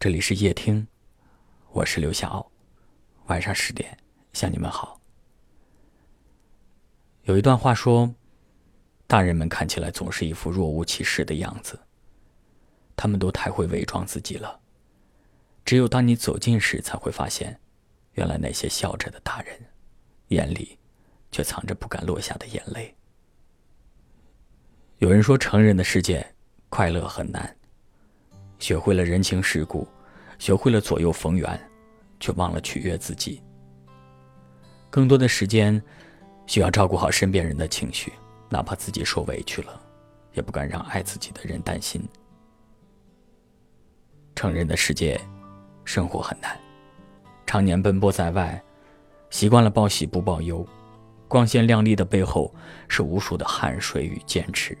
这里是夜听，我是刘晓。晚上十点向你们好。有一段话说，大人们看起来总是一副若无其事的样子，他们都太会伪装自己了。只有当你走近时，才会发现，原来那些笑着的大人，眼里却藏着不敢落下的眼泪。有人说，成人的世界快乐很难。学会了人情世故，学会了左右逢源，却忘了取悦自己。更多的时间，需要照顾好身边人的情绪，哪怕自己受委屈了，也不敢让爱自己的人担心。成人的世界，生活很难，常年奔波在外，习惯了报喜不报忧，光鲜亮丽的背后是无数的汗水与坚持。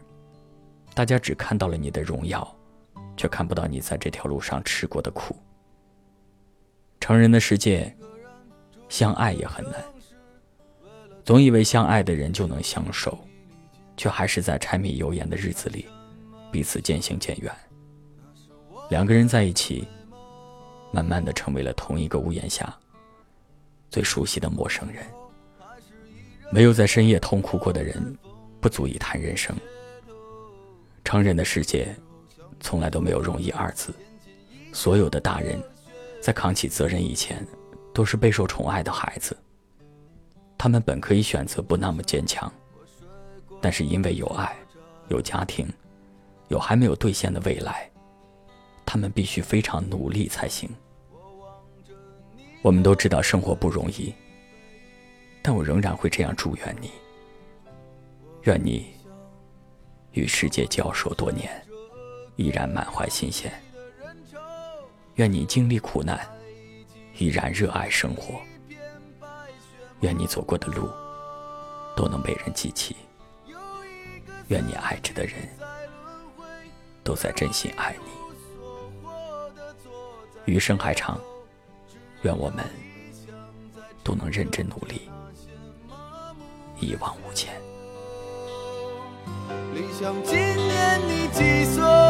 大家只看到了你的荣耀。却看不到你在这条路上吃过的苦。成人的世界，相爱也很难。总以为相爱的人就能相守，却还是在柴米油盐的日子里，彼此渐行渐远。两个人在一起，慢慢的成为了同一个屋檐下最熟悉的陌生人。没有在深夜痛哭过的人，不足以谈人生。成人的世界。从来都没有容易二字。所有的大人，在扛起责任以前，都是备受宠爱的孩子。他们本可以选择不那么坚强，但是因为有爱，有家庭，有还没有兑现的未来，他们必须非常努力才行。我们都知道生活不容易，但我仍然会这样祝愿你：愿你与世界交手多年。依然满怀新鲜。愿你经历苦难，依然热爱生活。愿你走过的路都能被人记起。愿你爱着的人都在真心爱你。余生还长，愿我们都能认真努力，一往无前。理想今年你几岁？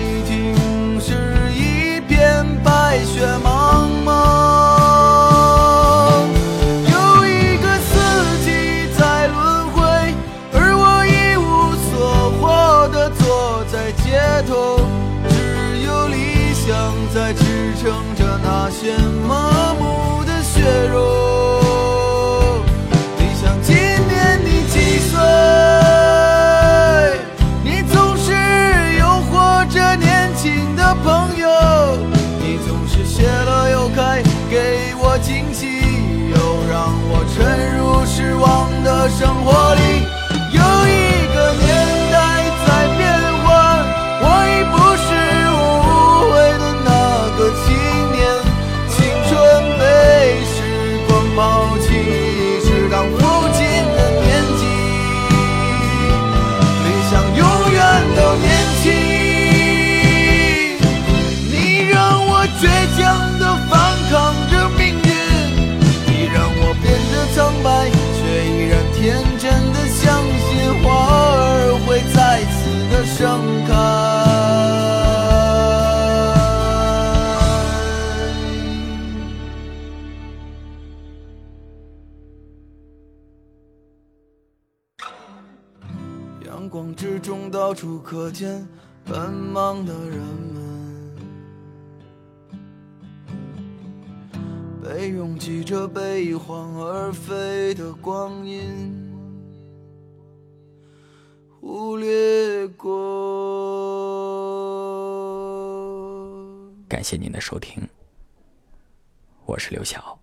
什么？阳光之中到处可见奔忙的人们，被拥挤着被一晃而飞的光阴忽略过。感谢您的收听，我是刘晓。